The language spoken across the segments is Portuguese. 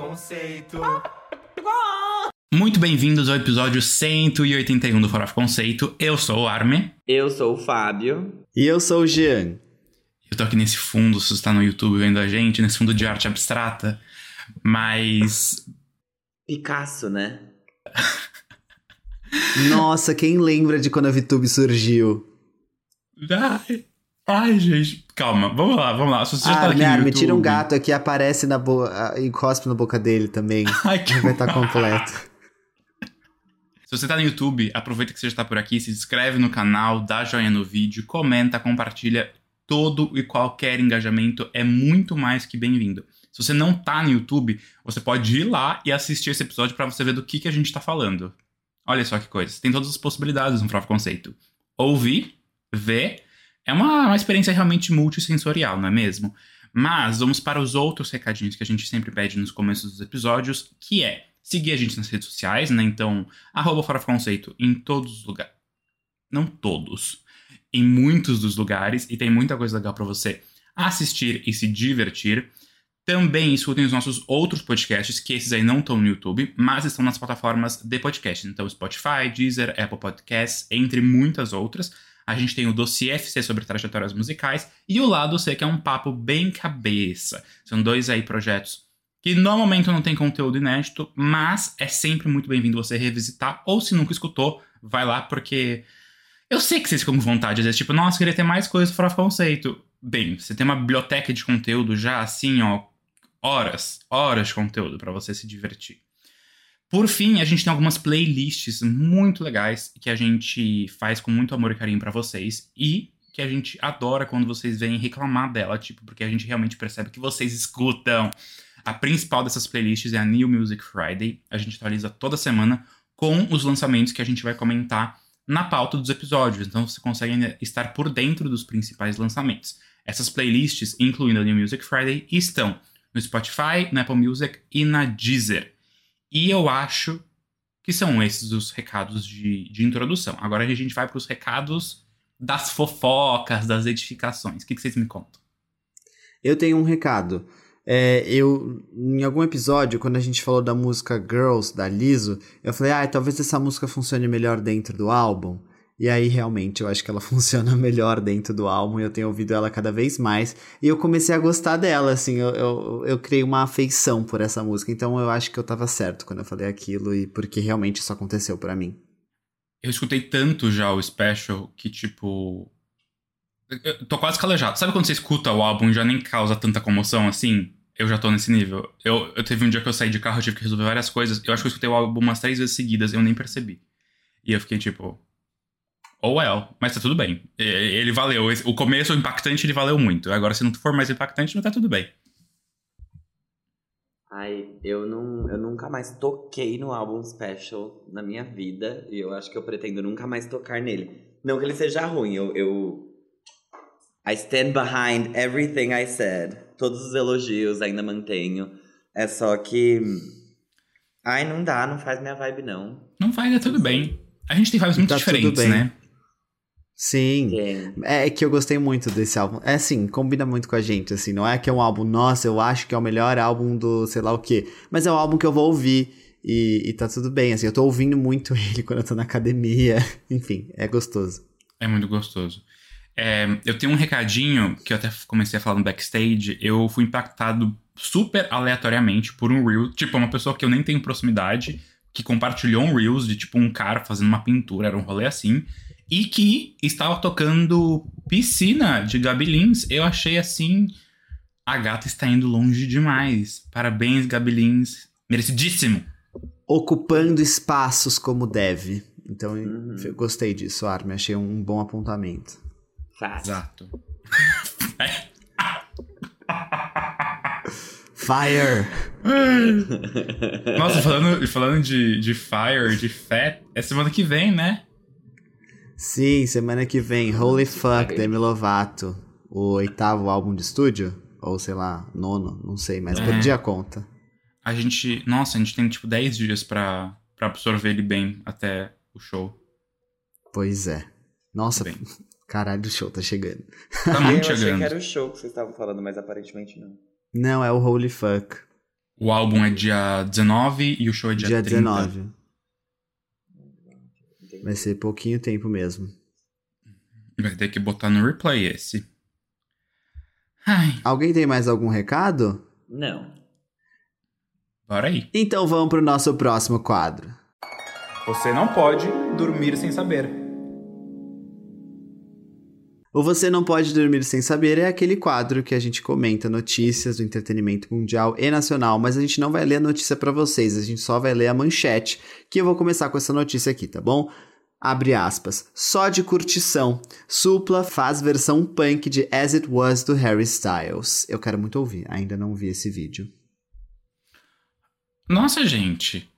Conceito. Muito bem-vindos ao episódio 181 do Farofa Conceito. Eu sou o Arme. Eu sou o Fábio. E eu sou o Jean. Eu tô aqui nesse fundo, se você está no YouTube vendo a gente, nesse fundo de arte abstrata. Mas. Picasso, né? Nossa, quem lembra de quando a VTube surgiu? Ai, ai, gente. Calma, vamos lá, vamos lá. Se você já tá Ah, aqui me YouTube... tira um gato aqui, aparece na boca e cospe na boca dele também. Ai, que Vai estar completo. Se você tá no YouTube, aproveita que você já tá por aqui, se inscreve no canal, dá joinha no vídeo, comenta, compartilha. Todo e qualquer engajamento é muito mais que bem-vindo. Se você não tá no YouTube, você pode ir lá e assistir esse episódio pra você ver do que, que a gente tá falando. Olha só que coisa. Tem todas as possibilidades no próprio conceito. Ouvir, ver, é uma, uma experiência realmente multissensorial, não é mesmo? Mas vamos para os outros recadinhos que a gente sempre pede nos começos dos episódios, que é seguir a gente nas redes sociais, né? Então, arroba Fora Conceito em todos os lugares. Não todos. Em muitos dos lugares, e tem muita coisa legal para você assistir e se divertir. Também escutem os nossos outros podcasts, que esses aí não estão no YouTube, mas estão nas plataformas de podcast. Então, Spotify, Deezer, Apple Podcasts, entre muitas outras. A gente tem o Dossiê FC sobre trajetórias musicais e o Lado C, que é um papo bem cabeça. São dois aí projetos que no momento não tem conteúdo inédito, mas é sempre muito bem-vindo você revisitar, ou se nunca escutou, vai lá, porque eu sei que vocês ficam com vontade, às vezes, tipo, nossa, queria ter mais coisa fora conceito. Bem, você tem uma biblioteca de conteúdo já assim, ó, horas, horas de conteúdo para você se divertir. Por fim, a gente tem algumas playlists muito legais que a gente faz com muito amor e carinho para vocês e que a gente adora quando vocês vêm reclamar dela, tipo, porque a gente realmente percebe que vocês escutam. A principal dessas playlists é a New Music Friday. A gente atualiza toda semana com os lançamentos que a gente vai comentar na pauta dos episódios. Então você consegue estar por dentro dos principais lançamentos. Essas playlists, incluindo a New Music Friday, estão no Spotify, na Apple Music e na Deezer. E eu acho que são esses os recados de, de introdução. Agora a gente vai para os recados das fofocas, das edificações. O que, que vocês me contam? Eu tenho um recado. É, eu, em algum episódio, quando a gente falou da música Girls, da Liso, eu falei, ah, talvez essa música funcione melhor dentro do álbum. E aí, realmente, eu acho que ela funciona melhor dentro do álbum. Eu tenho ouvido ela cada vez mais. E eu comecei a gostar dela, assim. Eu, eu, eu criei uma afeição por essa música. Então, eu acho que eu tava certo quando eu falei aquilo. E porque realmente isso aconteceu para mim. Eu escutei tanto já o Special que, tipo. Eu tô quase calejado. Sabe quando você escuta o álbum e já nem causa tanta comoção assim? Eu já tô nesse nível. Eu, eu teve um dia que eu saí de carro, eu tive que resolver várias coisas. Eu acho que eu escutei o álbum umas três vezes seguidas, eu nem percebi. E eu fiquei tipo. Oh well, mas tá tudo bem. Ele valeu. O começo, o impactante, ele valeu muito. Agora, se não for mais impactante, não tá tudo bem. Ai, eu, não, eu nunca mais toquei no álbum Special na minha vida. E eu acho que eu pretendo nunca mais tocar nele. Não que ele seja ruim, eu. eu I stand behind everything I said. Todos os elogios ainda mantenho. É só que. Ai, não dá, não faz minha vibe, não. Não faz, é tudo bem. A gente tem vibes muito Tá tudo diferentes, bem. né? Sim. É. É que eu gostei muito desse álbum. É assim, combina muito com a gente, assim. Não é que é um álbum, nossa, eu acho que é o melhor álbum do sei lá o quê. Mas é um álbum que eu vou ouvir e, e tá tudo bem, assim. Eu tô ouvindo muito ele quando eu tô na academia. Enfim, é gostoso. É muito gostoso. É, eu tenho um recadinho que eu até comecei a falar no backstage. Eu fui impactado super aleatoriamente por um Reel. Tipo, uma pessoa que eu nem tenho proximidade, que compartilhou um Reels de tipo um cara fazendo uma pintura, era um rolê assim. E que estava tocando piscina de Gabi Lins. Eu achei assim. A gata está indo longe demais. Parabéns, Gabi Lins. Merecidíssimo. Ocupando espaços como deve. Então, Uhum. eu gostei disso, Armin. Achei um bom apontamento. Fácil. Exato. Fire! Nossa, falando, falando de, de Fire, de Fat, é semana que vem, né? Sim, semana que vem, Holy Fuck, Demi Lovato. O oitavo álbum de estúdio? Ou sei lá, nono, não sei, mas É. perdi a conta. A gente. Nossa, a gente tem tipo 10 dias pra, pra absorver ele bem até o show. Pois é. Nossa, Bem. caralho, o show tá chegando. Tá eu muito achei que chegando. era o show que vocês estavam falando, mas aparentemente não. Não, é o Holy Fuck. O álbum é dia 19 e o show é dia, Dia 30. 19. Vai ser pouquinho tempo mesmo. Vai ter que botar no replay esse. Ai, Alguém tem mais algum recado? Não. bora aí. Então vamos pro nosso próximo quadro. Você não pode dormir sem saber. O Você Não Pode Dormir Sem Saber é aquele quadro que a gente comenta notícias do entretenimento mundial e nacional, mas a gente não vai ler a notícia pra vocês, a gente só vai ler a manchete, que eu vou começar com essa notícia aqui, tá bom? Abre aspas. Só de curtição. Supla faz versão punk de As It Was do Harry Styles. Eu quero muito ouvir, ainda não vi esse vídeo. Nossa, gente.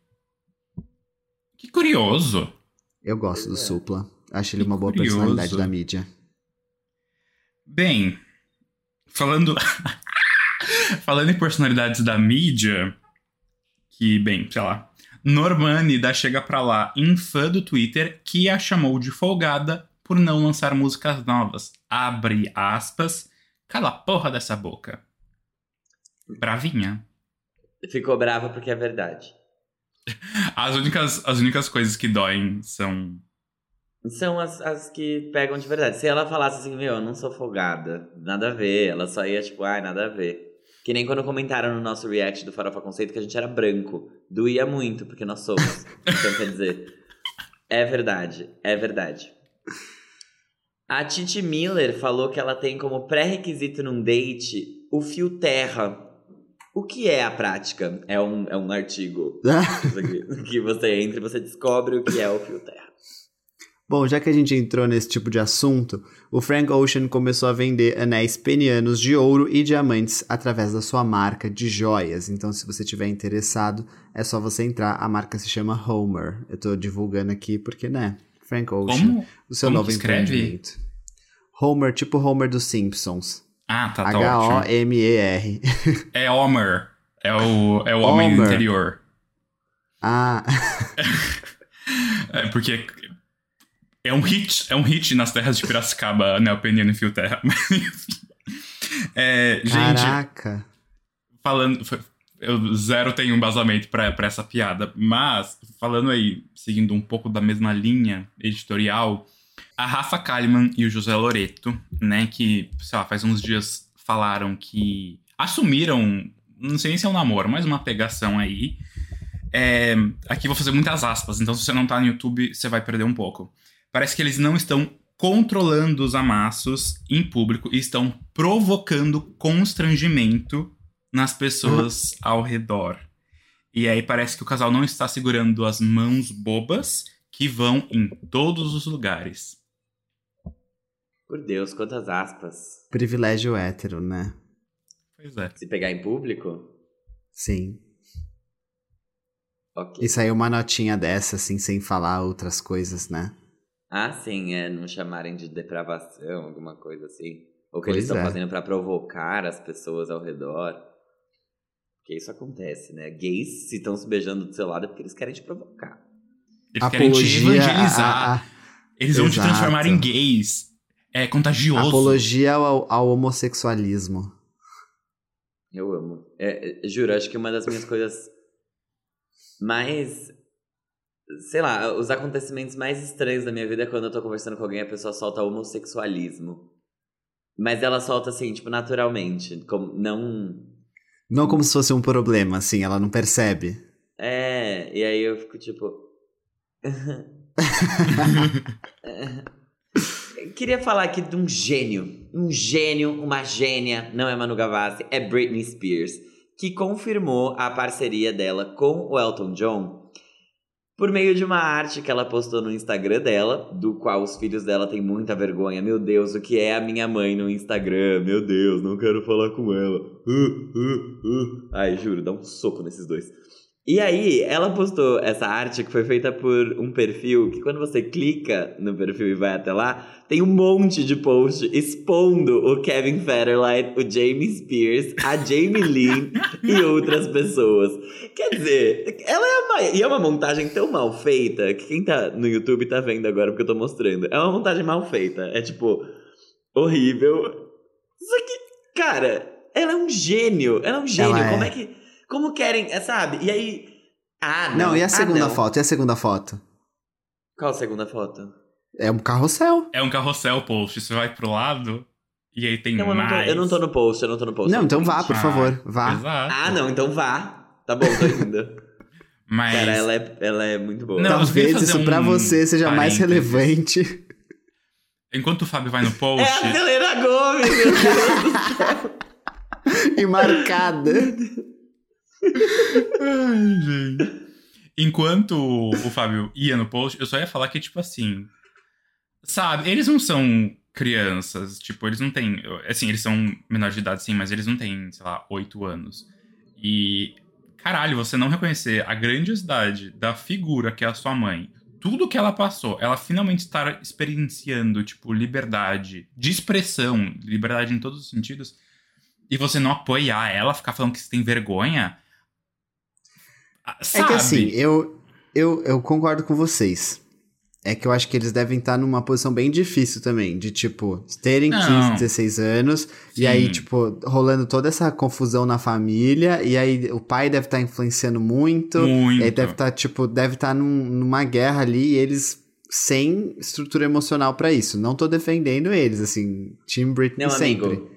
Que curioso. Eu gosto do Supla. Acho ele Que uma boa curioso. personalidade da mídia. Bem, falando falando em personalidades da mídia, que bem, sei lá, Normani da chega pra lá em fã do Twitter que a chamou de folgada por não lançar músicas novas. Abre aspas, cala a porra dessa boca. Bravinha. Ficou brava porque é verdade. As únicas, as únicas coisas que doem são São as, as que pegam de verdade. Se ela falasse assim, meu, eu não sou folgada, nada a ver, ela só ia tipo, ai, nada a ver. Que nem quando comentaram no nosso react do Farofa Conceito que a gente era branco. Doía muito, porque nós somos. então quer dizer, é verdade, é verdade. A Titi Miller falou que ela tem como pré-requisito num date o fio terra. O que é a prática? É um, é um artigo que você entra e você descobre o que é o fio terra. Bom, já que a gente entrou nesse tipo de assunto, o Frank Ocean começou a vender anéis penianos de ouro e diamantes através da sua marca de joias. Então, se você tiver interessado, é só você entrar. A marca se chama Homer. Eu tô divulgando aqui porque, né? Frank Ocean, Como? o seu como novo empreendimento. Homer, tipo Homer dos Simpsons. Ah, tá, tá. H-O-M-E-R. É Homer. É o, é o homem Homer. interior. Ah, É porque é um hit, é um hit nas terras de Piracicaba, né? O Peniano e Fio Terra. É, gente, caraca. falando. Eu zero tenho um embasamento pra, pra essa piada, mas falando aí, seguindo um pouco da mesma linha editorial, a Rafa Kalimann e o José Loreto, né, que, sei lá, faz uns dias falaram que assumiram, não sei nem se é um namoro, mas uma pegação aí. É, aqui vou fazer muitas aspas, então se você não tá no YouTube, você vai perder um pouco. Parece que eles não estão controlando os amassos em público e estão provocando constrangimento nas pessoas ao redor. E aí parece que o casal não está segurando as mãos bobas que vão em todos os lugares. Por Deus, quantas aspas. Privilégio hétero, né? Pois é. Se pegar em público? Sim. Ok. E saiu uma notinha dessa, assim, sem falar outras coisas, né? Ah, sim, é não chamarem de depravação, alguma coisa assim. Ou que Pois eles estão é. fazendo pra provocar as pessoas ao redor. Porque isso acontece, né? Gays, se estão se beijando do seu lado, é porque eles querem te provocar. Eles querem te Apologia evangelizar. a- a- Eles vão te transformar em gays. É contagioso. apologia ao, ao homossexualismo. Eu amo. É, é, juro, acho que uma das minhas coisas mais. Sei lá, os acontecimentos mais estranhos da minha vida é quando eu tô conversando com alguém e a pessoa solta homossexualismo. Mas ela solta assim, tipo, naturalmente. Como, não. Não como se fosse um problema, assim, ela não percebe. É, e aí eu fico tipo. Queria falar aqui de um gênio. Um gênio, uma gênia, não é Manu Gavassi, é Britney Spears, que confirmou a parceria dela com o Elton John por meio de uma arte que ela postou no Instagram dela, do qual os filhos dela têm muita vergonha. Meu Deus, o que é a minha mãe no Instagram? Meu Deus, não quero falar com ela. Uh, uh, uh. Ai, juro, dá um soco nesses dois. E aí, ela postou essa arte que foi feita por um perfil que quando você clica no perfil e vai até lá, tem um monte de post expondo o Kevin Federline, o Jamie Spears, a Jamie Lynn e outras pessoas. Quer dizer, ela é uma, e é uma montagem tão mal feita que quem tá no YouTube tá vendo agora porque eu tô mostrando. É uma montagem mal feita. É tipo, horrível. Só que, cara, ela é um gênio. Ela é um gênio. Ela é. Como é que. Como querem, é, sabe? E aí. Ah, não. Não, e a Ah, segunda não. foto? E a segunda foto? Qual a segunda foto? É um carrossel. É um carrossel post. Você vai pro lado e aí tem Não, eu não, tô, mais. eu não tô no post, eu não tô no post. Não, então vá, por Ah, favor. Vá. Exato. Ah, não, então vá. Tá bom, tô indo. Mas. Cara, ela é, ela é muito boa. Não, Talvez isso pra um você seja mais parênteses. relevante. Enquanto o Fábio vai no É post. a Selena Gomes, meu Deus do céu. e marcada. Ai, gente. Enquanto o Fábio ia no post, eu só ia falar que, tipo assim. Sabe, eles não são crianças. Tipo, eles não têm. Assim, eles são menores de idade, sim, mas eles não têm, sei lá, oito anos. E. Caralho, você não reconhecer a grandiosidade da figura que é a sua mãe. Tudo que ela passou, ela finalmente está experienciando, tipo, liberdade de expressão, liberdade em todos os sentidos, e você não apoiar ela, ficar falando que você tem vergonha. Ah, É Sabe? que assim, eu, eu, eu concordo com vocês. É que eu acho que eles devem estar numa posição bem difícil também, de tipo, terem Não. 15, 16 anos, e aí, Sim. tipo, rolando toda essa confusão na família, e aí o pai deve estar influenciando muito, Muito. e aí deve estar, tipo, deve estar num- numa guerra ali, e eles sem estrutura emocional pra isso. Não tô defendendo eles, assim, Team Britney Não, sempre. amigo.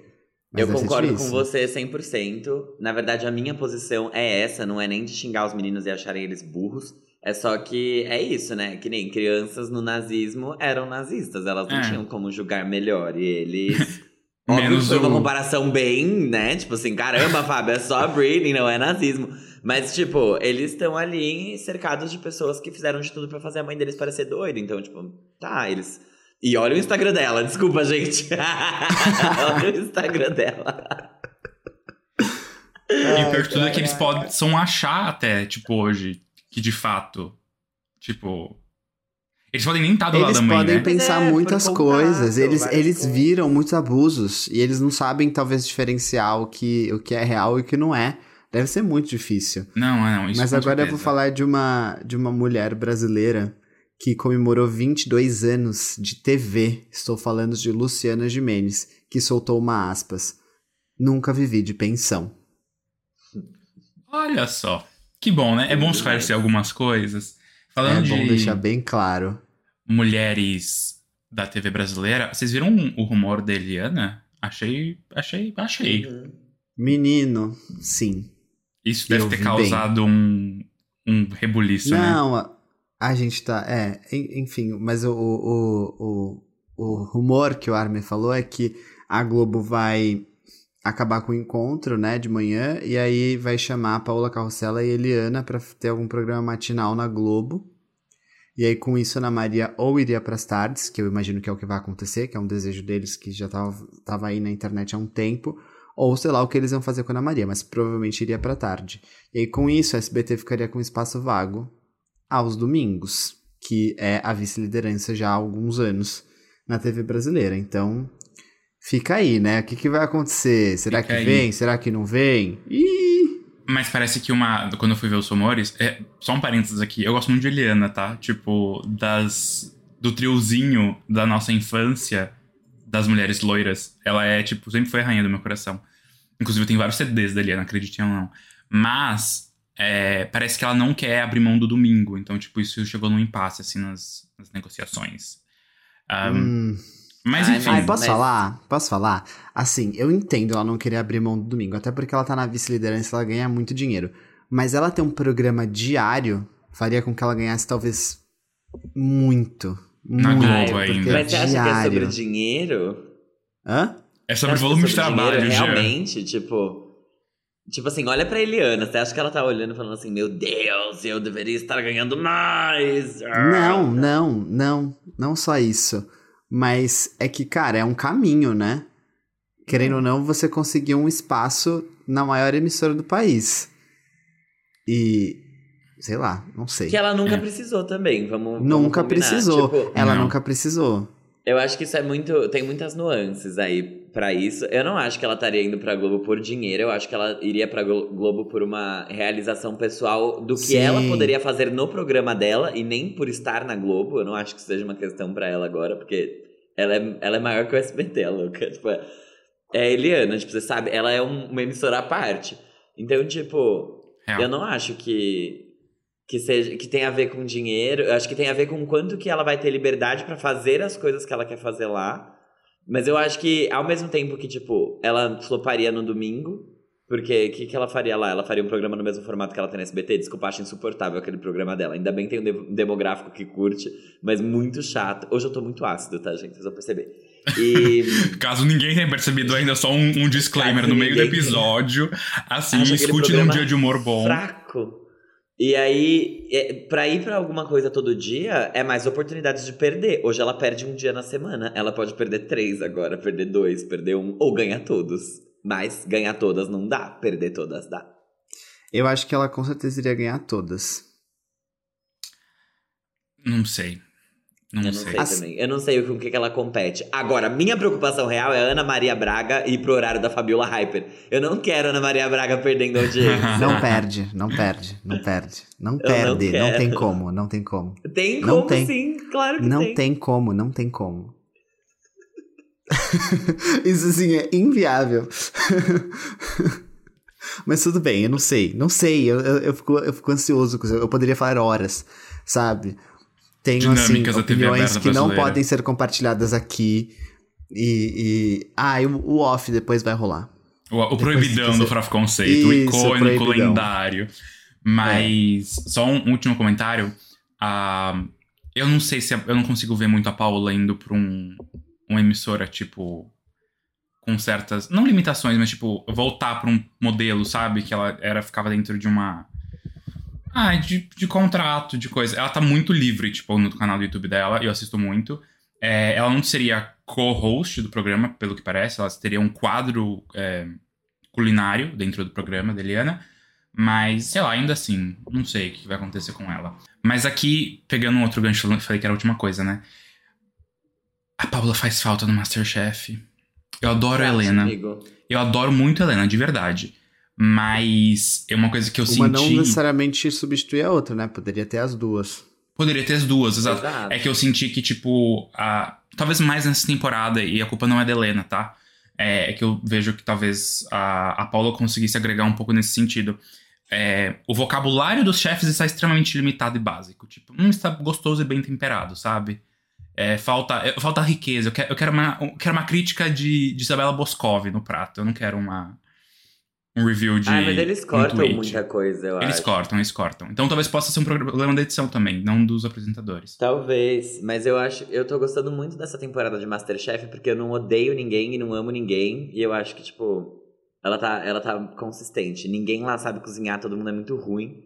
Mas eu concordo com você 100%. Na verdade, a minha posição é essa, não é nem de xingar os meninos e acharem eles burros. É só que é isso, né? Que nem crianças no nazismo eram nazistas, elas não É. tinham como julgar melhor. E eles. Óbvio que foi uma comparação bem, né? Tipo assim, caramba, Fábio, é só Britney, não é nazismo. Mas, tipo, eles estão ali cercados de pessoas que fizeram de tudo pra fazer a mãe deles parecer doida. Então, tipo, tá, eles. E olha o Instagram dela, desculpa, gente. olha o Instagram dela. E o pior de tudo é que eles possam achar até, tipo, hoje, que de fato, tipo. Eles podem nem estar do lado Eles da mãe, podem né? pensar é, muitas coisas. Eles, eles coisas. viram muitos abusos e eles não sabem, talvez, diferenciar o que, o que é real e o que não é. Deve ser muito difícil. Não, não, isso Mas agora eu vou certeza. falar de uma, de uma mulher brasileira que comemorou 22 anos de TV. Estou falando de Luciana Gimenez, que soltou uma aspas. Nunca vivi de pensão. Olha só. Que bom, né? É bom esclarecer algumas coisas. Falando é bom de deixar bem claro. mulheres da TV brasileira, vocês viram o rumor da Eliana? Achei, achei, achei. Menino, sim. Isso deve Eu ter causado um, um rebuliço, né? Não, a, gente tá. É, en- enfim, mas o, o, o, o, rumor que o Armin falou é que a Globo vai acabar com o encontro, né, de manhã, e aí vai chamar a Paula Carrossela e Eliana pra ter algum programa matinal na Globo. E aí, com isso, Ana Maria ou iria pras tardes, que eu imagino que é o que vai acontecer, que é um desejo deles que já tava, tava aí na internet há um tempo, ou sei lá o que eles iam fazer com a Ana Maria, mas provavelmente iria pra tarde. E aí, com isso, a SBT ficaria com espaço vago aos domingos, que é a vice-liderança já há alguns anos na TV brasileira. Então, fica aí, né? O que, que vai acontecer? Será Fica que aí. vem? Será que não vem? Ih! Mas parece que uma. Quando eu fui ver os rumores. É, só um parênteses aqui. Eu gosto muito de Eliana, tá? Tipo, das. Do triozinho da nossa infância, das mulheres loiras. Ela é, tipo, sempre foi a rainha do meu coração. Inclusive, eu tenho vários CDs da Eliana, acreditem ou não. Mas. É, parece que ela não quer abrir mão do domingo. Então, tipo, isso chegou num impasse, assim, nas, nas negociações. Ah, Hum. Mas enfim. Ai, posso mas- falar? Posso falar? Assim, eu entendo ela não querer abrir mão do domingo, até porque ela tá na vice-liderança, ela ganha muito dinheiro. Mas ela ter um programa diário faria com que ela ganhasse talvez muito. Na muito, Globo porque ainda. Mas você acha que é sobre diário. dinheiro? Hã? É sobre é volume de trabalho, dinheiro. Realmente, tipo. Tipo assim, olha pra Eliana. Você acha que ela tá olhando e falando assim: Meu Deus, eu deveria estar ganhando mais? Não, não, não. Não só isso. Mas é que, cara, é um caminho, né? Querendo ou não, você conseguiu um espaço na maior emissora do país. E. Sei lá, não sei. Que ela nunca É. precisou também, vamos. vamos Nunca combinar. precisou. Tipo, Ela Não. nunca precisou. Eu acho que isso é muito. Tem muitas nuances aí pra isso. Eu não acho que ela estaria indo pra Globo por dinheiro. Eu acho que ela iria pra Glo- Globo por uma realização pessoal do que Sim. ela poderia fazer no programa dela e nem por estar na Globo. Eu não acho que seja uma questão pra ela agora, porque ela é, ela é maior que o SBT, a louca. Tipo, é é a Eliana, tipo, você sabe, ela é um- uma emissora à parte. Então, tipo, Real. Eu não acho que que seja que tem a ver com dinheiro. Eu acho que tem a ver com quanto que ela vai ter liberdade pra fazer as coisas que ela quer fazer lá. Mas eu acho que ao mesmo tempo que tipo, ela floparia no domingo, porque o que, que ela faria lá? Ela faria um programa no mesmo formato que ela tem na SBT? Desculpa, acho insuportável aquele programa dela. Ainda bem que tem um de- demográfico que curte, mas muito chato. Hoje eu tô muito ácido, tá, gente? Vocês vão perceber. E. Caso ninguém tenha percebido ainda, só um, um disclaimer Caso no meio do episódio. Assim, escute num dia de humor bom. fraco. E aí, é, pra ir pra alguma coisa todo dia, é mais oportunidades de perder. Hoje ela perde um dia na semana. Ela pode perder três agora, perder dois, perder um, ou ganhar todos. Mas ganhar todas não dá, perder todas dá. Eu acho que ela com certeza iria ganhar todas. Não sei. Não, Eu não sei. sei As- também. Eu não sei com o que, que ela compete. Agora, minha preocupação real é Ana Maria Braga ir pro horário da Fabiola Hyper. Eu não quero Ana Maria Braga perdendo audiência. Não perde, não perde, não perde. Não não perde, não, quero. tem como, não tem como. tem Não como tem. sim, claro que Não tem. tem como, não tem como. Isso assim é inviável. Mas tudo bem, eu não sei. Não sei, eu, eu, eu, fico, eu fico ansioso. Eu poderia falar horas, sabe? Tenho, assim, opiniões que não podem ser compartilhadas aqui. E. e... Ah, e o, o off depois vai rolar. O, o proibidão quiser- do Fraf Conceito, o Isso, icônico, proibidão. lendário. Mas, só um último comentário. Ah, eu não sei se. a- eu não consigo ver muito a Paula indo pra um, uma emissora, tipo. Com certas. Não limitações, mas, tipo, voltar pra um modelo, sabe? Que ela era, ficava dentro de uma. Ah, de, de contrato, de coisa. Ela tá muito livre, tipo, no canal do YouTube dela, eu assisto muito. É, ela não seria co-host do programa, pelo que parece. Ela teria um quadro é, culinário dentro do programa da Eliana. Mas, sei lá, ainda assim, não sei o que vai acontecer com ela. Mas aqui, pegando um outro gancho, eu falei que era a última coisa, né? A Paula faz falta no Masterchef. Eu adoro a Acho, Helena. amigo. Eu adoro muito a Helena, de verdade. Mas é uma coisa que eu Uma não senti. necessariamente substitui a outra, né? Poderia ter as duas. Poderia ter as duas, exato. Exato. É que eu senti que, tipo, a... talvez mais nessa temporada, e a culpa não é da Helena, tá? É, é que eu vejo que talvez a, a Paula conseguisse agregar um pouco nesse sentido. É, o vocabulário dos chefes está extremamente limitado e básico. Tipo, não está gostoso e bem temperado, sabe? É, falta, é, falta riqueza. Eu quero, eu quero, uma, eu quero uma crítica de, de Isabela Boscov no prato. Eu não quero uma, um review de. Ah, mas eles cortam muita coisa, eu Eles acho. cortam, eles cortam. Então talvez possa ser um problema da edição também, não dos apresentadores. Talvez, mas eu acho, eu tô gostando muito dessa temporada de Masterchef porque eu não odeio ninguém e não amo ninguém e eu acho que tipo, ela tá, ela tá consistente. Ninguém lá sabe cozinhar, todo mundo é muito ruim.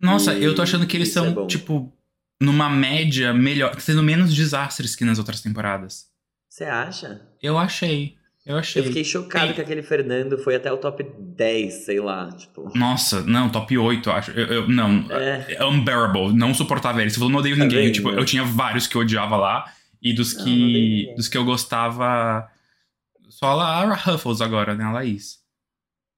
Nossa, E eu tô achando que eles isso é são, bom. tipo, numa média melhor, tendo menos desastres que nas outras temporadas. Você acha? Eu achei. Eu achei. Eu fiquei chocado Ei. que aquele Fernando foi até o top 10, sei lá, tipo. Nossa, não, top 8, eu acho. Eu, eu- não, É. unbearable, não suportava ele. Você falou, não odeio Tá ninguém. Tipo, eu tinha vários que eu odiava lá. E dos Não, não que. ninguém. dos que eu gostava. Só a Lara Ruffles agora, né? A Laís.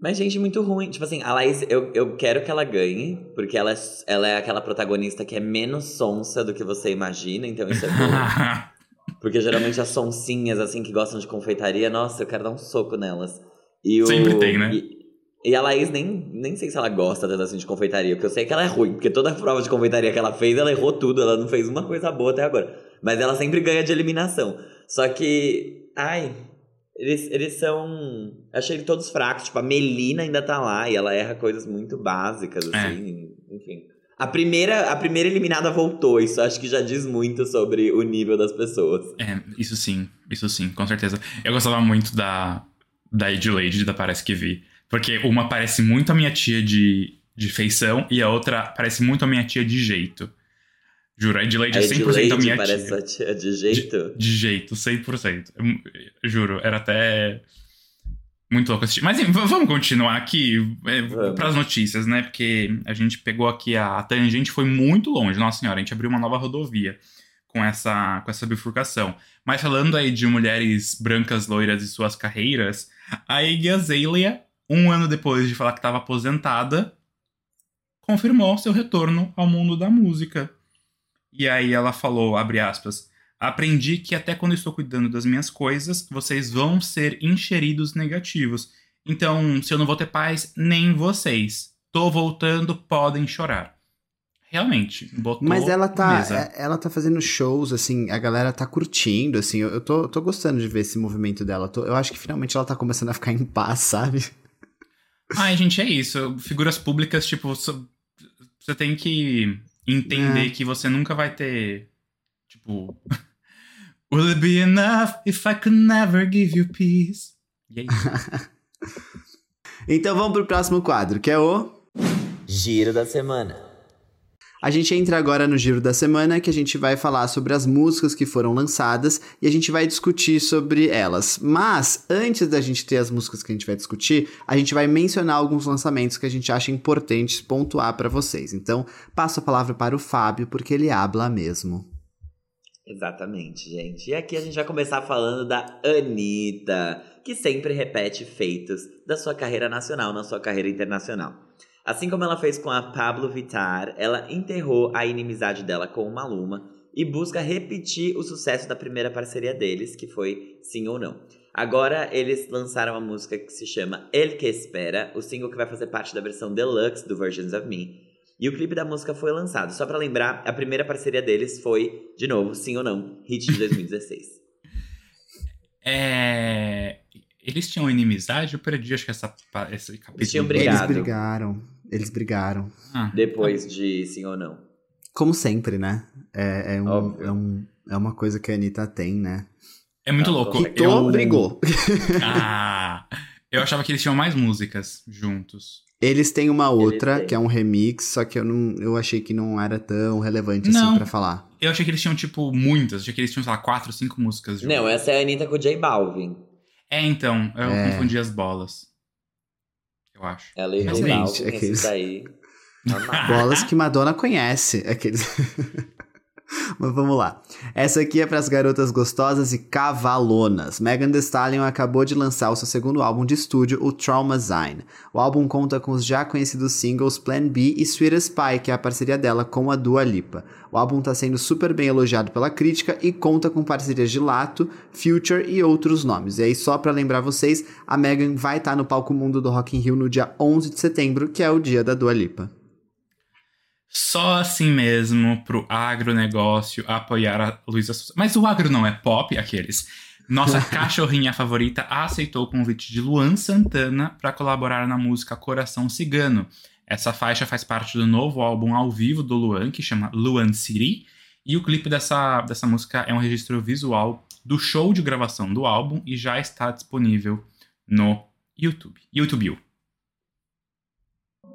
Mas gente muito ruim. Tipo assim, a Laís, eu, eu quero que ela ganhe, porque ela é, ela é aquela protagonista que é menos sonsa do que você imagina, então isso é bom. Porque geralmente as sonsinhas, assim, que gostam de confeitaria, nossa, eu quero dar um soco nelas. E o, Sempre tem, né? E, e a Laís nem, nem sei se ela gosta tanto assim de confeitaria, porque eu sei que ela é ruim, porque toda prova de confeitaria que ela fez, ela errou tudo, ela não fez uma coisa boa até agora. Mas ela sempre ganha de eliminação. Só que, ai, eles, eles são. Achei todos fracos. Tipo, a Melina ainda tá lá e ela erra coisas muito básicas, É. assim, enfim. A primeira, a primeira eliminada voltou, isso acho que já diz muito sobre o nível das pessoas. É, isso sim, isso sim, com certeza. Eu gostava muito da, da Adelaide, da Parece Que Vi. Porque uma parece muito a minha tia de, de feição e a outra parece muito a minha tia de jeito. Juro, a Adelaide A é 100% a Adelaide minha parece tia. sua tia de jeito. De jeito, 100%. Eu- Juro, era até muito louco assistir. Mas vamos continuar aqui Vamos. para as notícias, né? Porque a gente pegou aqui a, a tangente, foi muito longe. Nossa senhora, a gente abriu uma nova rodovia com essa, com essa bifurcação. Mas falando aí de mulheres brancas loiras e suas carreiras, a Iggy Azalea, um ano depois de falar que estava aposentada, confirmou seu retorno ao mundo da música. E aí ela falou, abre aspas, aprendi que até quando estou cuidando das minhas coisas, vocês vão ser encheridos negativos. Então, se eu não vou ter paz, nem vocês. tô voltando, podem chorar. Realmente, botou Mas ela tá, mesa. é- ela tá fazendo shows, assim, a galera tá curtindo, assim, eu, eu tô, tô gostando de ver esse movimento dela. Tô- eu acho que finalmente ela tá começando a ficar em paz, sabe? Ai, gente, é isso. Figuras públicas, tipo, você tem que entender É. que você nunca vai ter. Tipo. Will it be enough if I could never give you peace? E é isso. Então vamos pro próximo quadro, que é o. Giro da semana. A gente entra agora no giro da semana, que a gente vai falar sobre as músicas que foram lançadas e a gente vai discutir sobre elas. Mas, antes da gente ter as músicas que a gente vai discutir, a gente vai mencionar alguns lançamentos que a gente acha importantes pontuar pra vocês. Então, passo a palavra para o Fábio, porque ele habla mesmo. Exatamente, gente. E aqui a gente vai começar falando da Anitta, que sempre repete feitos da sua carreira nacional na sua carreira internacional. Assim como ela fez com a Pablo Vittar, ela enterrou a inimizade dela com o Maluma e busca repetir o sucesso da primeira parceria deles, que foi Sim ou Não. Agora eles lançaram uma música que se chama El Que Espera, o single que vai fazer parte da versão deluxe do Versions of Me. E o clipe da música foi lançado. Só pra lembrar, a primeira parceria deles foi, de novo, Sim ou Não, hit de 2016. É. Eles tinham inimizade? Eu perdi, acho que essa, esse capítulo. tinham do- Eles brigaram. Eles brigaram. Ah, Depois de Sim ou Não. Como sempre, né? É, é, um, é, um- é uma coisa que a Anitta tem, né? é muito louco. Quitou, eu... brigou. Ah, eu achava que eles tinham mais músicas juntos. Eles têm uma outra, têm. que é um remix, só que eu, não, eu achei que não era tão relevante Não. assim pra falar. Eu achei que eles tinham, tipo, muitas. Achei que eles tinham, sei lá, quatro, cinco músicas juntos. Não, essa é a Anitta com o J Balvin. É, então, eu É. confundi as bolas. Eu acho. Ela e o J Realmente, Balvin, aqueles- daí. Bolas que Madonna conhece. Aqueles. Mas vamos lá. Essa aqui é pras garotas gostosas e cavalonas. Megan Thee Stallion acabou de lançar o seu segundo álbum de estúdio, o Traumazine. O álbum conta com os já conhecidos singles Plan B e Sweetest Pie, que é a parceria dela com a Dua Lipa. O álbum tá sendo super bem elogiado pela crítica e conta com parcerias de Lato, Future e outros nomes. E aí, só pra lembrar vocês, a Megan vai estar no palco mundo do Rock in Rio no dia 11 de setembro, que é o dia da Dua Lipa. Só assim mesmo pro agronegócio apoiar a Luísa Souza. Mas o agro não é pop, aqueles. Nossa cachorrinha favorita aceitou o convite de Luan Santana para colaborar na música Coração Cigano. Essa faixa faz parte do novo álbum ao vivo do Luan, que chama Luan City. E o clipe dessa, dessa música é um registro visual do show de gravação do álbum e já está disponível no YouTube. YouTube.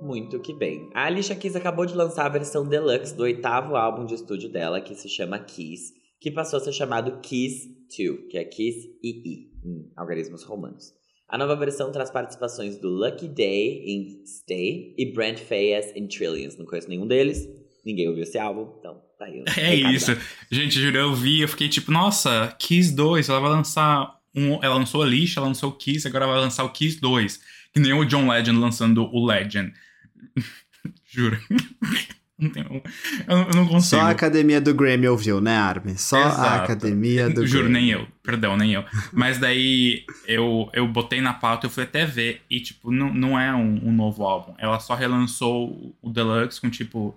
Muito que bem. A Alicia Keys acabou de lançar a versão deluxe do oitavo álbum de estúdio dela, que se chama Kiss, que passou a ser chamado Kiss 2, que é Kiss II, em algarismos romanos. A nova versão traz participações do Lucky Day em Stay e Brent Fayez em Trillions. Não conheço nenhum deles, ninguém ouviu esse álbum, então tá aí. É isso. dado. Gente, juro, eu vi, eu fiquei tipo, nossa, Kiss 2, ela vai lançar um. Ela lançou a Lixa, ela lançou o Kiss, agora vai lançar o Kiss 2. Que nem o John Legend lançando o Legend. Juro. Não tenho, eu, eu não consigo. Só a academia do Grammy ouviu, né, Armin? Só a Exato. academia do Juro, Grammy. nem eu. Perdão, nem eu. Mas daí eu, eu botei na pauta, eu fui até ver. E, tipo, não, não é um, um novo álbum. Ela só relançou o Deluxe com, tipo,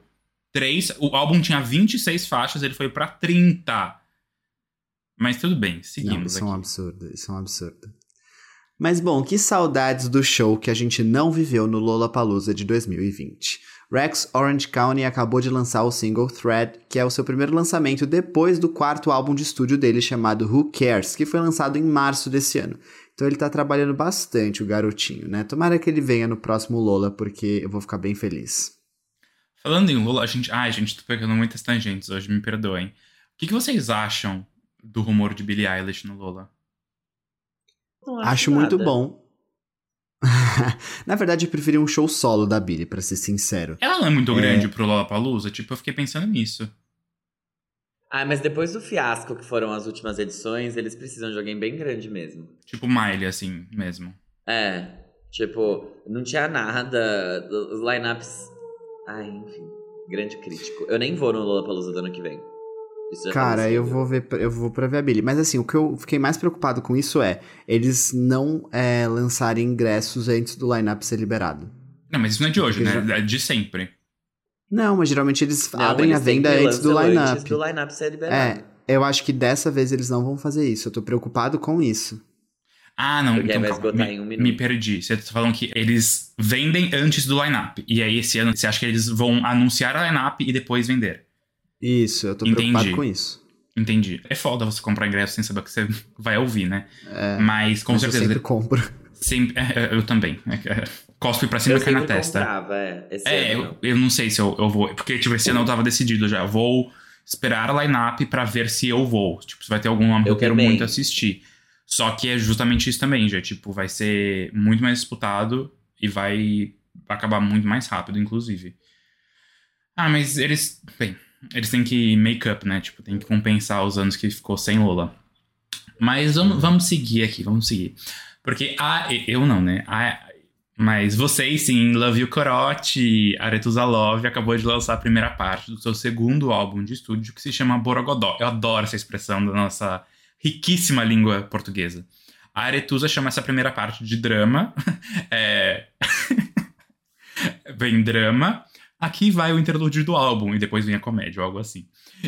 três. O álbum tinha 26 faixas, ele foi pra 30. Mas tudo bem, Não, seguimos isso é um aqui. absurdo, isso é um absurdo. Mas bom, que saudades do show que a gente não viveu no Lollapalooza de 2020. Rex Orange County acabou de lançar o single Thread, que é o seu primeiro lançamento depois do quarto álbum de estúdio dele chamado Who Cares, que foi lançado em março desse ano. Então ele tá trabalhando bastante, o garotinho, né? Tomara que ele venha no próximo Lola, porque eu vou ficar bem feliz. Falando em Lula, a gente. Ai, gente, tô pegando muitas tangentes hoje, me perdoem. O que, que vocês acham do rumor de Billie Eilish no Lola? Não Acho muito nada. bom. Na verdade, eu preferi um show solo da Billie, pra ser sincero. Ela não é muito É. grande pro Lollapalooza? Tipo, eu fiquei pensando nisso. Ah, mas depois do fiasco que foram as últimas edições, eles precisam de alguém bem grande mesmo. Tipo Miley, assim, mesmo. É, tipo, não tinha nada, os lineups. Ai, enfim, grande crítico. Eu nem vou no Lollapalooza do ano que vem. Isso já Cara, eu decidido. vou ver, eu vou pra ver a Billie. Mas assim, o que eu fiquei mais preocupado com isso é eles não é, lançarem ingressos antes do lineup ser liberado. Não, mas isso não é de hoje, Porque né? É de sempre. Não, mas geralmente eles Não, abrem a eles venda sempre antes do line-up. Antes do line-up ser liberado. É, eu acho que dessa vez eles não vão fazer isso. Eu tô preocupado com isso. Ah, não, Porque então vai calma, me, em um me perdi. Você tá falando que eles vendem antes do line-up. E aí esse ano você acha que eles vão anunciar a line-up e depois vender? Isso, eu tô Entendi. preocupado com isso. Entendi. É foda você comprar ingresso sem saber o que você vai ouvir, né? É, Mas com mas certeza. eu sempre compro. sempre- é, é, eu também. É, é, Cospe pra cima e cai na testa. comprava, é. É, eu, não. eu não sei se eu, eu vou. Porque, tipo, esse ano eu tava decidido já. Vou esperar a line-up pra ver se eu vou. Tipo, se vai ter algum nome que Eu eu quero também. muito assistir. Só que é justamente isso também, já. Tipo, vai ser muito mais disputado e vai acabar muito mais rápido, inclusive. Ah, mas eles. Bem, eles têm que make up, né? Tipo, tem que compensar os anos que ficou sem Lola. Mas vamos, vamos seguir aqui, vamos seguir. Porque a. Eu não, né? A, mas vocês sim, Love You Corote, Aretusa Love, acabou de lançar a primeira parte do seu segundo álbum de estúdio, que se chama Borogodó. Eu adoro essa expressão da nossa riquíssima língua portuguesa. A Aretusa chama essa primeira parte de drama. é... vem drama. Aqui vai o interlúdio do álbum e depois vem a comédia, ou algo assim.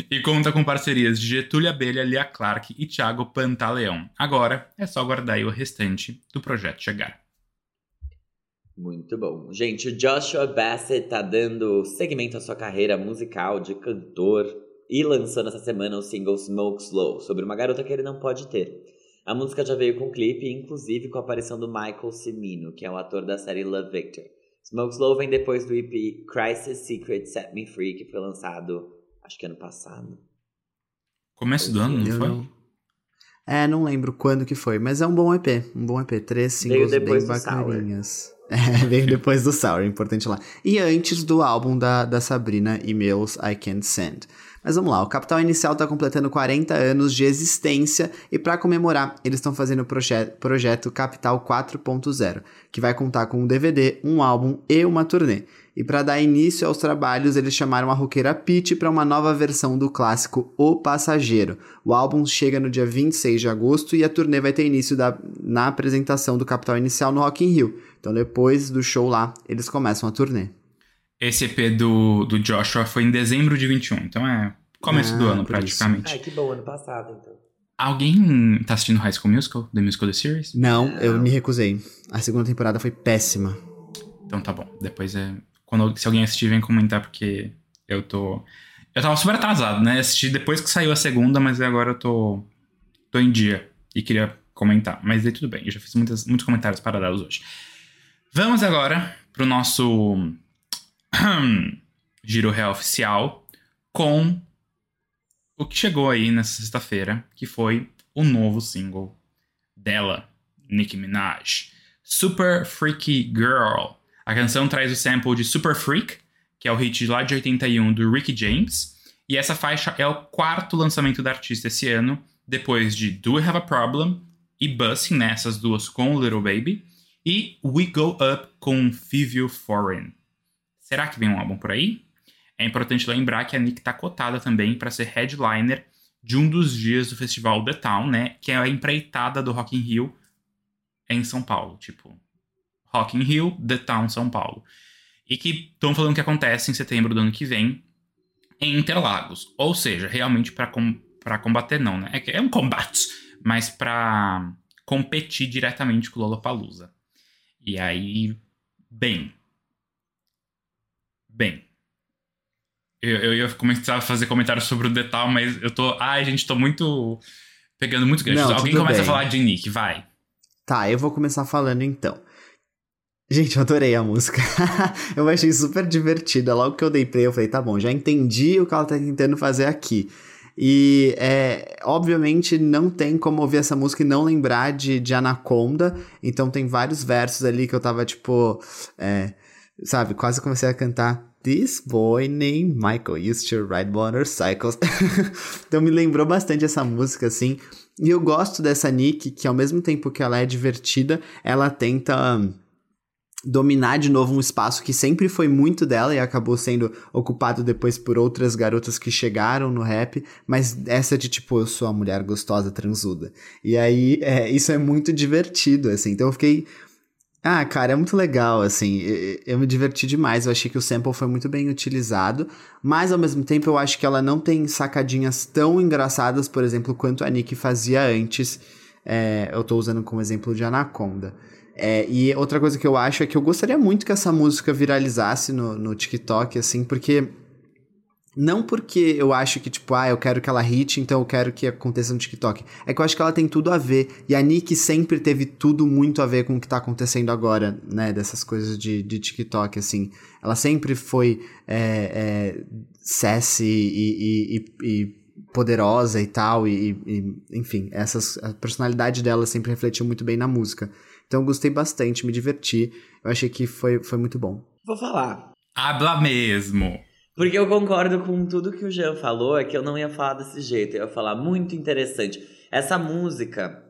E conta com parcerias de Getúlio Abelha, Lia Clark e Thiago Pantaleão. Agora é só aguardar o restante do projeto chegar. Muito bom. Gente, o Joshua Bassett tá dando segmento à sua carreira musical de cantor e lançando essa semana o single Smoke Slow, sobre uma garota que ele não pode ter. A música já veio com clipe, inclusive com a aparição do Michael Cimino, que é o ator da série Love Victor. Smoke Slow vem depois do EP Crisis Secret Set Me Free, que foi lançado, acho que ano passado. Começo do ano, não foi? não- É, não lembro quando que foi, mas é um bom EP. Um bom EP. Três singles bem bacaninhas. É, veio depois do Sour, é importante lá. E antes do álbum da, da Sabrina Emails I Can't Send. Mas vamos lá, o Capital Inicial tá completando 40 anos de existência e para comemorar, eles estão fazendo o proje projeto Capital 4.0, que vai contar com um DVD, um álbum e uma turnê. E para dar início aos trabalhos, eles chamaram a roqueira Pete para uma nova versão do clássico O Passageiro. O álbum chega no dia 26 de agosto e a turnê vai ter início da, na apresentação do Capital Inicial no Rock in Rio. Então depois do show lá, eles começam a turnê. Esse EP do, do Joshua foi em dezembro de 21, então é começo Ah, do ano por isso. praticamente. Ai, que bom, ano passado, então. Alguém tá assistindo High School Musical? The Musical The Series? Não, eu me recusei. A segunda temporada foi péssima. Então tá bom. Depois é. Quando, se alguém assistir, vem comentar, porque eu tô. Eu tava super atrasado, né? Assisti depois que saiu a segunda, mas agora eu tô. tô em dia. E queria comentar. Mas aí tudo bem, eu já fiz muitas, muitos comentários paralelos hoje. Vamos agora pro nosso. Giro Real Oficial com o que chegou aí nessa sexta-feira, que foi o novo single dela, Nicki Minaj, Super Freaky Girl. A canção traz o sample de Super Freak, que é o hit lá de 81 do Ricky James, e essa faixa é o quarto lançamento da artista esse ano, depois de Do We Have a Problem e Bussin', né, essas duas com Little Baby, e We Go Up com Fivio Foreign. Será que vem um álbum por aí? É importante lembrar que a Nick tá cotada também para ser headliner de um dos dias do festival The Town, né? Que é a empreitada do Rock in Rio em São Paulo. Tipo, Rock in Rio, The Town, São Paulo. E que estão falando que acontece em setembro do ano que vem em Interlagos. Ou seja, realmente para com, combater, não, né? É, é um combate, mas para competir diretamente com o Lollapalooza. E aí, bem. Bem. Eu, eu ia começar a fazer comentários sobre o detal, mas eu tô. Ai, gente, tô muito. Pegando muito gancho. Não, Alguém começa bem. a falar de Nick, vai. Tá, eu vou começar falando então. Gente, eu adorei a música. eu achei super divertida. Logo que eu dei play, eu falei, tá bom, já entendi o que ela tá tentando fazer aqui. E, é, obviamente, não tem como ouvir essa música e não lembrar de, de Anaconda. Então, tem vários versos ali que eu tava, tipo, é, sabe, quase comecei a cantar. This boy named Michael used to ride motorcycles. então, me lembrou bastante essa música, assim. E eu gosto dessa Nick, que ao mesmo tempo que ela é divertida, ela tenta hum, dominar de novo um espaço que sempre foi muito dela e acabou sendo ocupado depois por outras garotas que chegaram no rap, mas essa de tipo, eu sou a mulher gostosa transuda. E aí, é, isso é muito divertido, assim. Então eu fiquei Ah, cara, é muito legal, assim, eu, me diverti demais, eu achei que o sample foi muito bem utilizado, mas ao mesmo tempo eu acho que ela não tem sacadinhas tão engraçadas, por exemplo, quanto a Nick fazia antes, é, eu tô usando como exemplo de Anaconda. É, e outra coisa que eu acho é que eu gostaria muito que essa música viralizasse no, no TikTok, assim, porque não porque eu acho que, tipo, ah, eu quero que ela hit, então eu quero que aconteça no TikTok. É que eu acho que ela tem tudo a ver. E a Nick sempre teve tudo muito a ver com o que tá acontecendo agora, né? Dessas coisas de, de TikTok, assim. Ela sempre foi é, é, sassy e, e, e, poderosa e tal. E, e, enfim, essas, a personalidade dela sempre refletiu muito bem na música. Então eu gostei bastante, me diverti. Eu achei que foi, foi muito bom. Vou falar. Habla mesmo. Porque eu concordo com tudo que o Jean falou, é que eu não ia falar desse jeito, eu ia falar muito interessante. Essa música,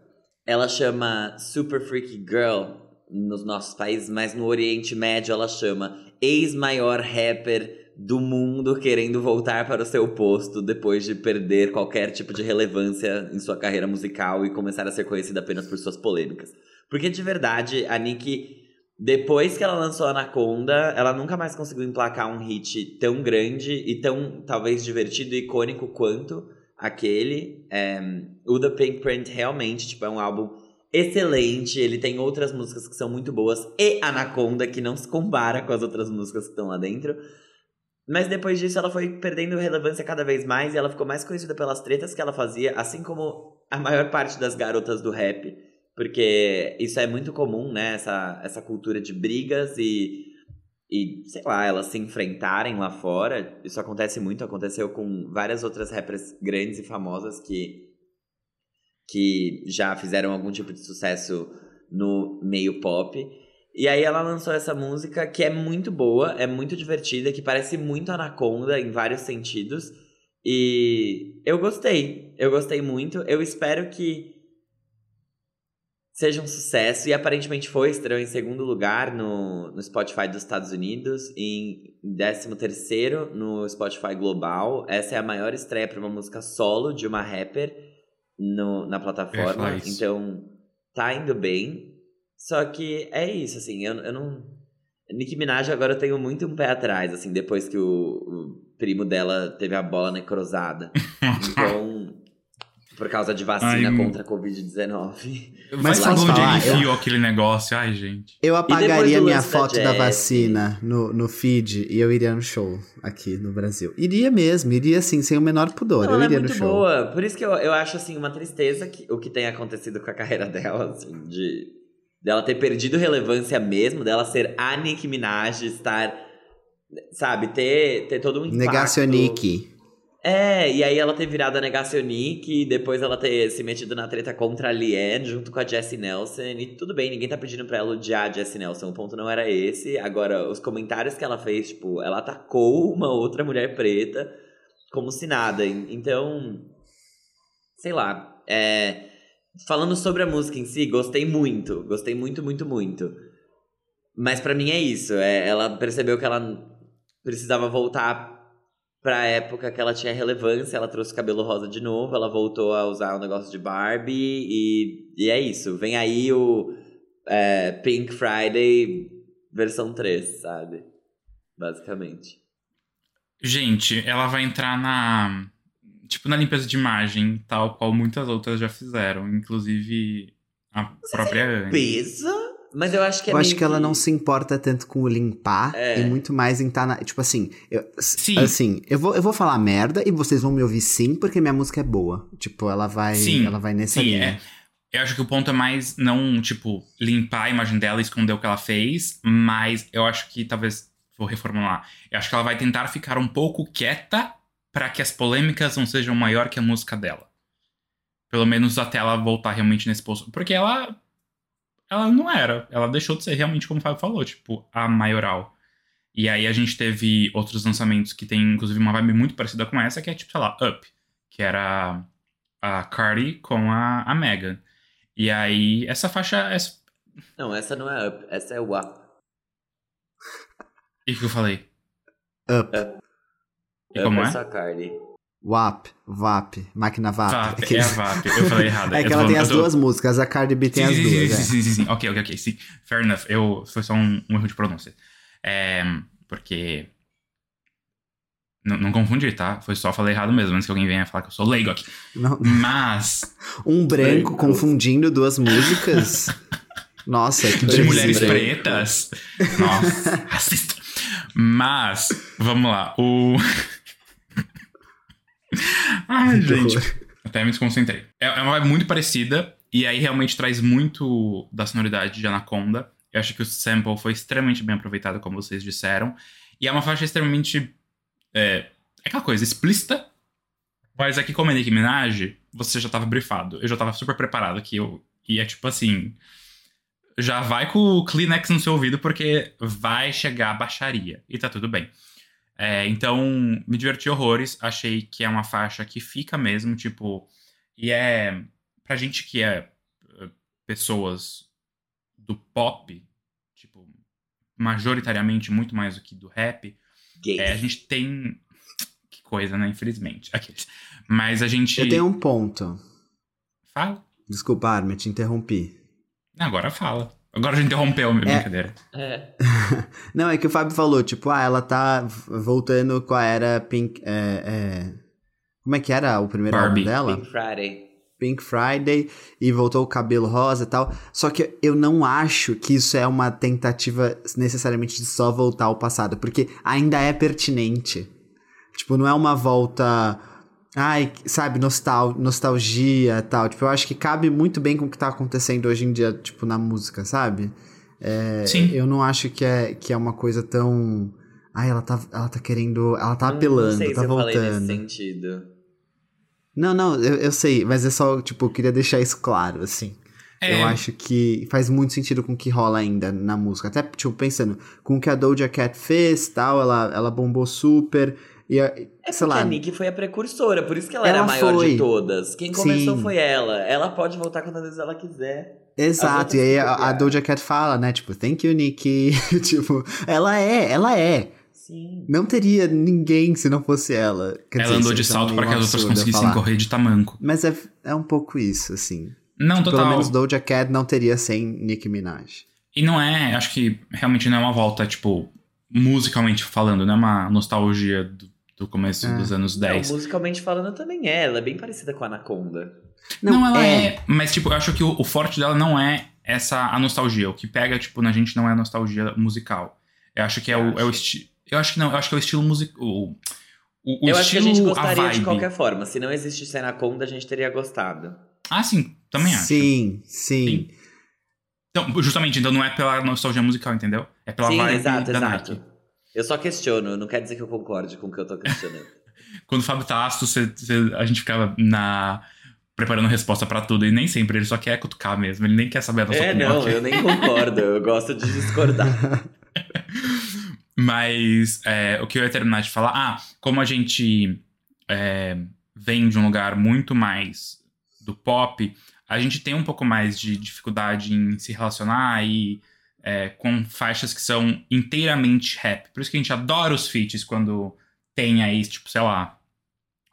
ela chama Super Freaky Girl nos nossos países, mas no Oriente Médio ela chama ex-maior rapper do mundo querendo voltar para o seu posto depois de perder qualquer tipo de relevância em sua carreira musical e começar a ser conhecida apenas por suas polêmicas. Porque de verdade, a Nick depois que ela lançou Anaconda, ela nunca mais conseguiu emplacar um hit tão grande e tão, talvez, divertido e icônico quanto aquele. É, o The Pink Print realmente, tipo, é um álbum excelente. Ele tem outras músicas que são muito boas. E Anaconda, que não se compara com as outras músicas que estão lá dentro. Mas depois disso ela foi perdendo relevância cada vez mais e ela ficou mais conhecida pelas tretas que ela fazia, assim como a maior parte das garotas do rap. Porque isso é muito comum, né? Essa, essa cultura de brigas e, e, sei lá, elas se enfrentarem lá fora. Isso acontece muito, aconteceu com várias outras rappers grandes e famosas que, que já fizeram algum tipo de sucesso no meio pop. E aí ela lançou essa música que é muito boa, é muito divertida, que parece muito Anaconda em vários sentidos. E eu gostei, eu gostei muito. Eu espero que seja um sucesso. E aparentemente foi, estreou em segundo lugar no, no Spotify dos Estados Unidos, em décimo terceiro no Spotify Global. Essa é a maior estreia para uma música solo de uma rapper no, na plataforma. Então, tá indo bem. Só que é isso, assim, eu, eu não. Nicki Minaj agora eu tenho muito um pé atrás, assim, depois que o, o primo dela teve a bola necrosada. Então por causa de vacina Ai, contra a Covid-19. Mas posso falar, enfiou eu... aquele negócio, ai gente. Eu apagaria minha foto da, da vacina no, no feed e eu iria no show aqui no Brasil. Iria mesmo, iria assim, sem o menor pudor, Não, eu iria é muito no show. boa, por isso que eu, eu acho assim uma tristeza que, o que tem acontecido com a carreira dela, assim, de dela ter perdido relevância mesmo, dela ser a Nicki Minaj, estar, sabe, ter, ter todo um impacto. Negacionique. É, e aí ela ter virado a Negacionic e depois ela ter se metido na treta contra a Liane junto com a Jessie Nelson. E tudo bem, ninguém tá pedindo pra ela odiar a Jessie Nelson, o ponto não era esse. Agora, os comentários que ela fez, tipo, ela atacou uma outra mulher preta como se nada. Então, sei lá. É, falando sobre a música em si, gostei muito. Gostei muito, muito, muito. Mas para mim é isso. É, ela percebeu que ela precisava voltar pra época que ela tinha relevância, ela trouxe cabelo rosa de novo, ela voltou a usar o negócio de Barbie e, e é isso. Vem aí o é, Pink Friday versão 3, sabe? Basicamente. Gente, ela vai entrar na. Tipo, na limpeza de imagem, tal qual muitas outras já fizeram, inclusive a própria Limpeza? Mas eu acho que é Eu acho que ela não se importa tanto com o limpar é. e muito mais em estar tá na. Tipo assim, eu, sim. assim, eu vou, eu vou falar merda e vocês vão me ouvir sim, porque minha música é boa. Tipo, ela vai. Sim, ela vai nessa sim, linha. É. Eu acho que o ponto é mais não, tipo, limpar a imagem dela e esconder o que ela fez, mas eu acho que talvez. Vou reformular. Eu acho que ela vai tentar ficar um pouco quieta para que as polêmicas não sejam maior que a música dela. Pelo menos até ela voltar realmente nesse posto. Porque ela ela não era. Ela deixou de ser realmente, como o Fábio falou, tipo, a maioral. E aí a gente teve outros lançamentos que tem, inclusive, uma vibe muito parecida com essa, que é tipo, sei lá, Up, que era a Cardi com a, a Megan. E aí, essa faixa. Essa... Não, essa não é Up, essa é o Up. E o que eu falei? Up. up. E como up é? é? Cardi. WAP, VAP, máquina VAP. VAP, Aqueles- é a VAP. Eu falei errado. É que ela tem as tô- duas músicas, a Cardi B tem sim, as sim, duas. sim, é. sim, sim. Ok, ok, ok. Sim. Fair enough. Eu, foi só um, um erro de pronúncia. É, porque. Não, não confundi, tá? Foi só falei errado mesmo, antes que alguém venha falar que eu sou leigo aqui. Não- Mas. um branco confundindo duas músicas. Nossa, que de mulheres branco. pretas. Nossa, racista. Mas, vamos lá. O. Ai, gente. Até me desconcentrei. É é uma vibe muito parecida. E aí realmente traz muito da sonoridade de Anaconda. Eu acho que o sample foi extremamente bem aproveitado, como vocês disseram. E é uma faixa extremamente. É, é aquela coisa explícita. Mas aqui, como é Nicki Minaj, você já tava brifado. Eu já tava super preparado que eu ia, tipo assim. Já vai com o Kleenex no seu ouvido, porque vai chegar a baixaria. E tá tudo bem. É, então, me diverti horrores. Achei que é uma faixa que fica mesmo, tipo. E é. Pra gente que é eh, pessoas do pop, tipo, majoritariamente muito mais do que do rap, é, a gente tem. Que coisa, né? Infelizmente. Aqueles. Mas a gente. Eu tenho um ponto. Fala. Desculpa, Armin, te interrompi. Agora fala. Agora já interrompeu, minha É. brincadeira. É. Não, é que o Fábio falou, tipo, ah, ela tá voltando com a era Pink. É, é... Como é que era o primeiro Barbie. álbum dela? Pink Friday. Pink Friday e voltou o cabelo rosa e tal. Só que eu não acho que isso é uma tentativa necessariamente de só voltar ao passado, porque ainda é pertinente. Tipo, não é uma volta. Ai, sabe, nostal nostalgia e tal. Tipo, eu acho que cabe muito bem com o que tá acontecendo hoje em dia, tipo, na música, sabe? É, Sim. Eu não acho que é, que é uma coisa tão. Ai, ela tá, ela tá querendo. Ela tá Não- apelando, não sei tá se eu falei nesse voltando. sentido. Não, não, eu, eu sei, mas é só, tipo, eu queria deixar isso claro, assim. É, Eu acho que faz muito sentido com o que rola ainda na música. Até, tipo, pensando, com o que a Doja Cat fez tal, ela, ela bombou super. E, a- É sei lá. a Nick foi a precursora, por isso que ela, Ela era a maior foi. de todas. Quem começou Sim. foi ela. Ela pode voltar quantas vezes ela quiser. Exato, e aí a, a. Doja Cat fala, né? Tipo, thank you, Nick. tipo, ela é, ela é. Sim. Não teria ninguém se não fosse ela. Quer ela dizer, andou de é salto para que as outras conseguissem falar. correr de tamanco. Mas é, é um pouco isso, assim. Não, Pelo total. menos Doja Cat não teria sem Nicki Minaj. E não é, acho que realmente não é uma volta, tipo, musicalmente falando, não é uma nostalgia do, do começo É. dos anos Não, 10. musicalmente falando também é. Ela é bem parecida com a Anaconda. Não, ela é. Mas, tipo, eu acho que o, o forte dela não é essa a nostalgia. O que pega, tipo, na gente não é a nostalgia musical. Eu acho que é o, é o estilo. Eu acho que não, eu acho que é o estilo musical. O, o, o eu acho que a estilo, gente gostaria vibe. de qualquer forma. Se não existisse a Anaconda, a gente teria gostado. Ah, sim, também acho. Sim, sim. Sim. Então, justamente, então não é pela nostalgia musical, entendeu? É pela Sim, vibe exato, da exato. Nike. Eu só questiono, não quer dizer que eu concorde com o que eu tô questionando. Quando o Fábio tá ácido, você- você- a gente ficava na. preparando resposta pra tudo. E nem sempre ele só quer cutucar mesmo. Ele nem quer saber a nossa é, opinião. não, eu nem concordo. Eu gosto de discordar. Mas é, o que eu ia terminar de falar, ah, como a gente é, vem de um lugar muito mais do pop, a gente tem um pouco mais de dificuldade em se relacionar e é, com faixas que são inteiramente rap. Por isso que a gente adora os feats quando tem aí, tipo, sei lá,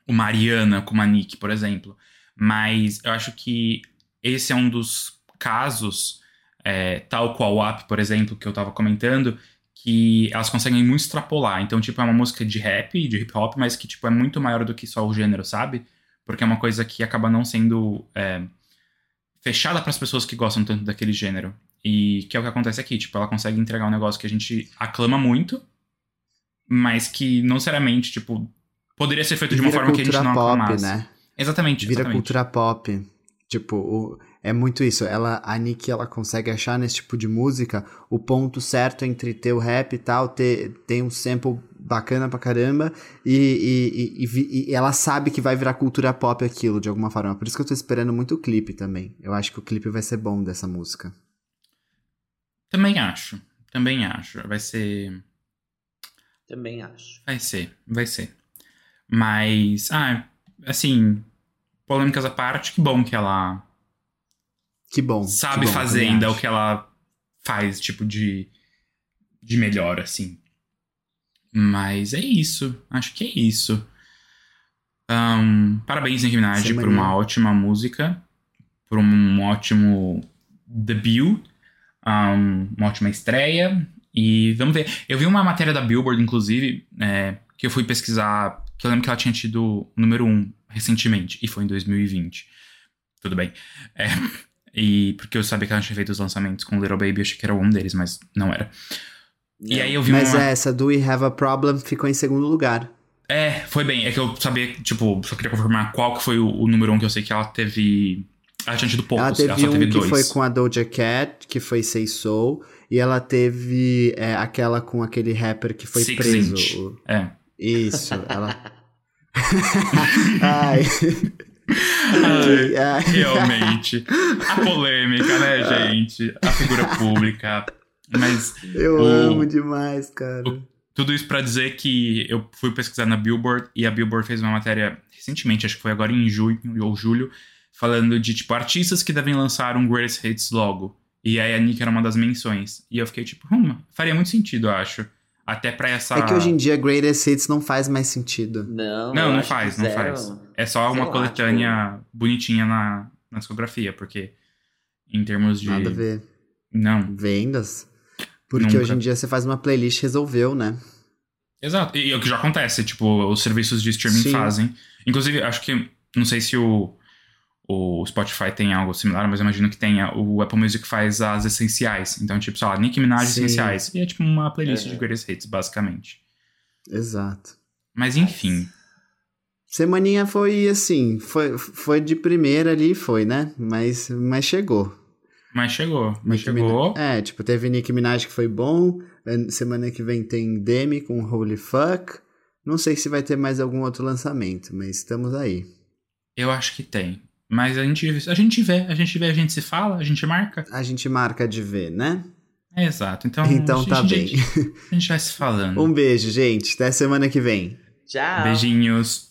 o Mariana com a Nick, por exemplo. Mas eu acho que esse é um dos casos, é, tal qual o Up, por exemplo, que eu tava comentando, que elas conseguem muito extrapolar. Então, tipo, é uma música de rap, de hip hop, mas que, tipo, é muito maior do que só o gênero, sabe? Porque é uma coisa que acaba não sendo é, fechada para as pessoas que gostam tanto daquele gênero. E que é o que acontece aqui. Tipo, ela consegue entregar um negócio que a gente aclama muito, mas que não seriamente, tipo, poderia ser feito de uma forma que a gente cultura não pop, aclamasse. né? Exatamente, Vira exatamente. cultura pop. Tipo, o- é muito isso. Ela, a Nick, ela consegue achar nesse tipo de música o ponto certo entre ter o rap e tal, ter, ter um sample bacana pra caramba, e, e, e- e ela sabe que vai virar cultura pop aquilo, de alguma forma. Por isso que eu tô esperando muito o clipe também. Eu acho que o clipe vai ser bom dessa música. Também acho. Também acho. Vai ser. Também acho. Vai ser, vai ser. Mas, ah, assim, polêmicas à parte, que bom que ela Que bom. sabe que bom, fazer ainda acho. o que ela faz, tipo, de, de melhor, assim. Mas é isso. Acho que é isso. Um, parabéns, Nicki Minaj, por uma ótima música, por um ótimo debut, um, uma ótima estreia. E vamos ver. Eu vi uma matéria da Billboard, inclusive, é, que eu fui pesquisar, que eu lembro que ela tinha tido o número 1 recentemente, e foi em 2020. Tudo bem. É, e porque eu sabia que ela tinha feito os lançamentos com Little Baby, eu achei que era um deles, mas não era. E aí eu vi Mas uma. essa do We Have a Problem ficou em segundo lugar. É, foi bem. É que eu sabia, tipo, só queria confirmar qual que foi o, o número um que eu sei que ela teve. Ela tinha tido poucos, ela teve só um teve que dois. foi com a Doja Cat, que foi Say Soul. E ela teve é, aquela com aquele rapper que foi Six preso. Inch. o- É. Isso, ela. Ai. Ai, Ai. realmente. A polêmica, né, gente? A figura pública. Mas Eu O- amo demais, cara. tudo isso pra dizer que eu fui pesquisar na Billboard e a Billboard fez uma matéria recentemente, acho que foi agora em junho ou julho, falando de, tipo, artistas que devem lançar um Greatest Hits logo. E aí a Nick era uma das menções. E eu fiquei tipo, hum, faria muito sentido, eu acho. Até pra essa. É que hoje em dia Greatest Hits não faz mais sentido. Não, Não, não faz, não zero. faz. É só Sei uma lá, coletânea bonitinha na, na discografia, porque em termos de. Nada a ver. Não, Vendas. Porque Nunca. hoje em dia você faz uma playlist e resolveu, né? Exato. E, é o que já acontece, tipo, os serviços de streaming Sim. fazem. Inclusive, acho que. Não sei se o, o Spotify tem algo similar, mas eu imagino que tenha. O Apple Music faz as essenciais. Então, tipo, sei lá, Nicki Minaj Sim. essenciais. E é tipo uma playlist Uhum. de greatest hits, basicamente. Exato. Mas enfim. Semaninha foi assim, foi, foi de primeira ali, foi, né? Mas, mas chegou. Mas chegou. Mas chegou. Minaj- É, tipo, teve Nicki Minaj que foi bom. eh, Semana que vem tem Demi com Holy Fuck. Não sei se vai ter mais algum outro lançamento, mas estamos aí. Eu acho que tem. Mas a gente, a gente vê, a gente vê, a gente se fala, a gente marca. A gente marca de ver, né? É exato. Então, Então a gente, tá a bem. gente- a gente vai se falando. Um beijo, gente. Até semana que vem. Tchau. Beijinhos.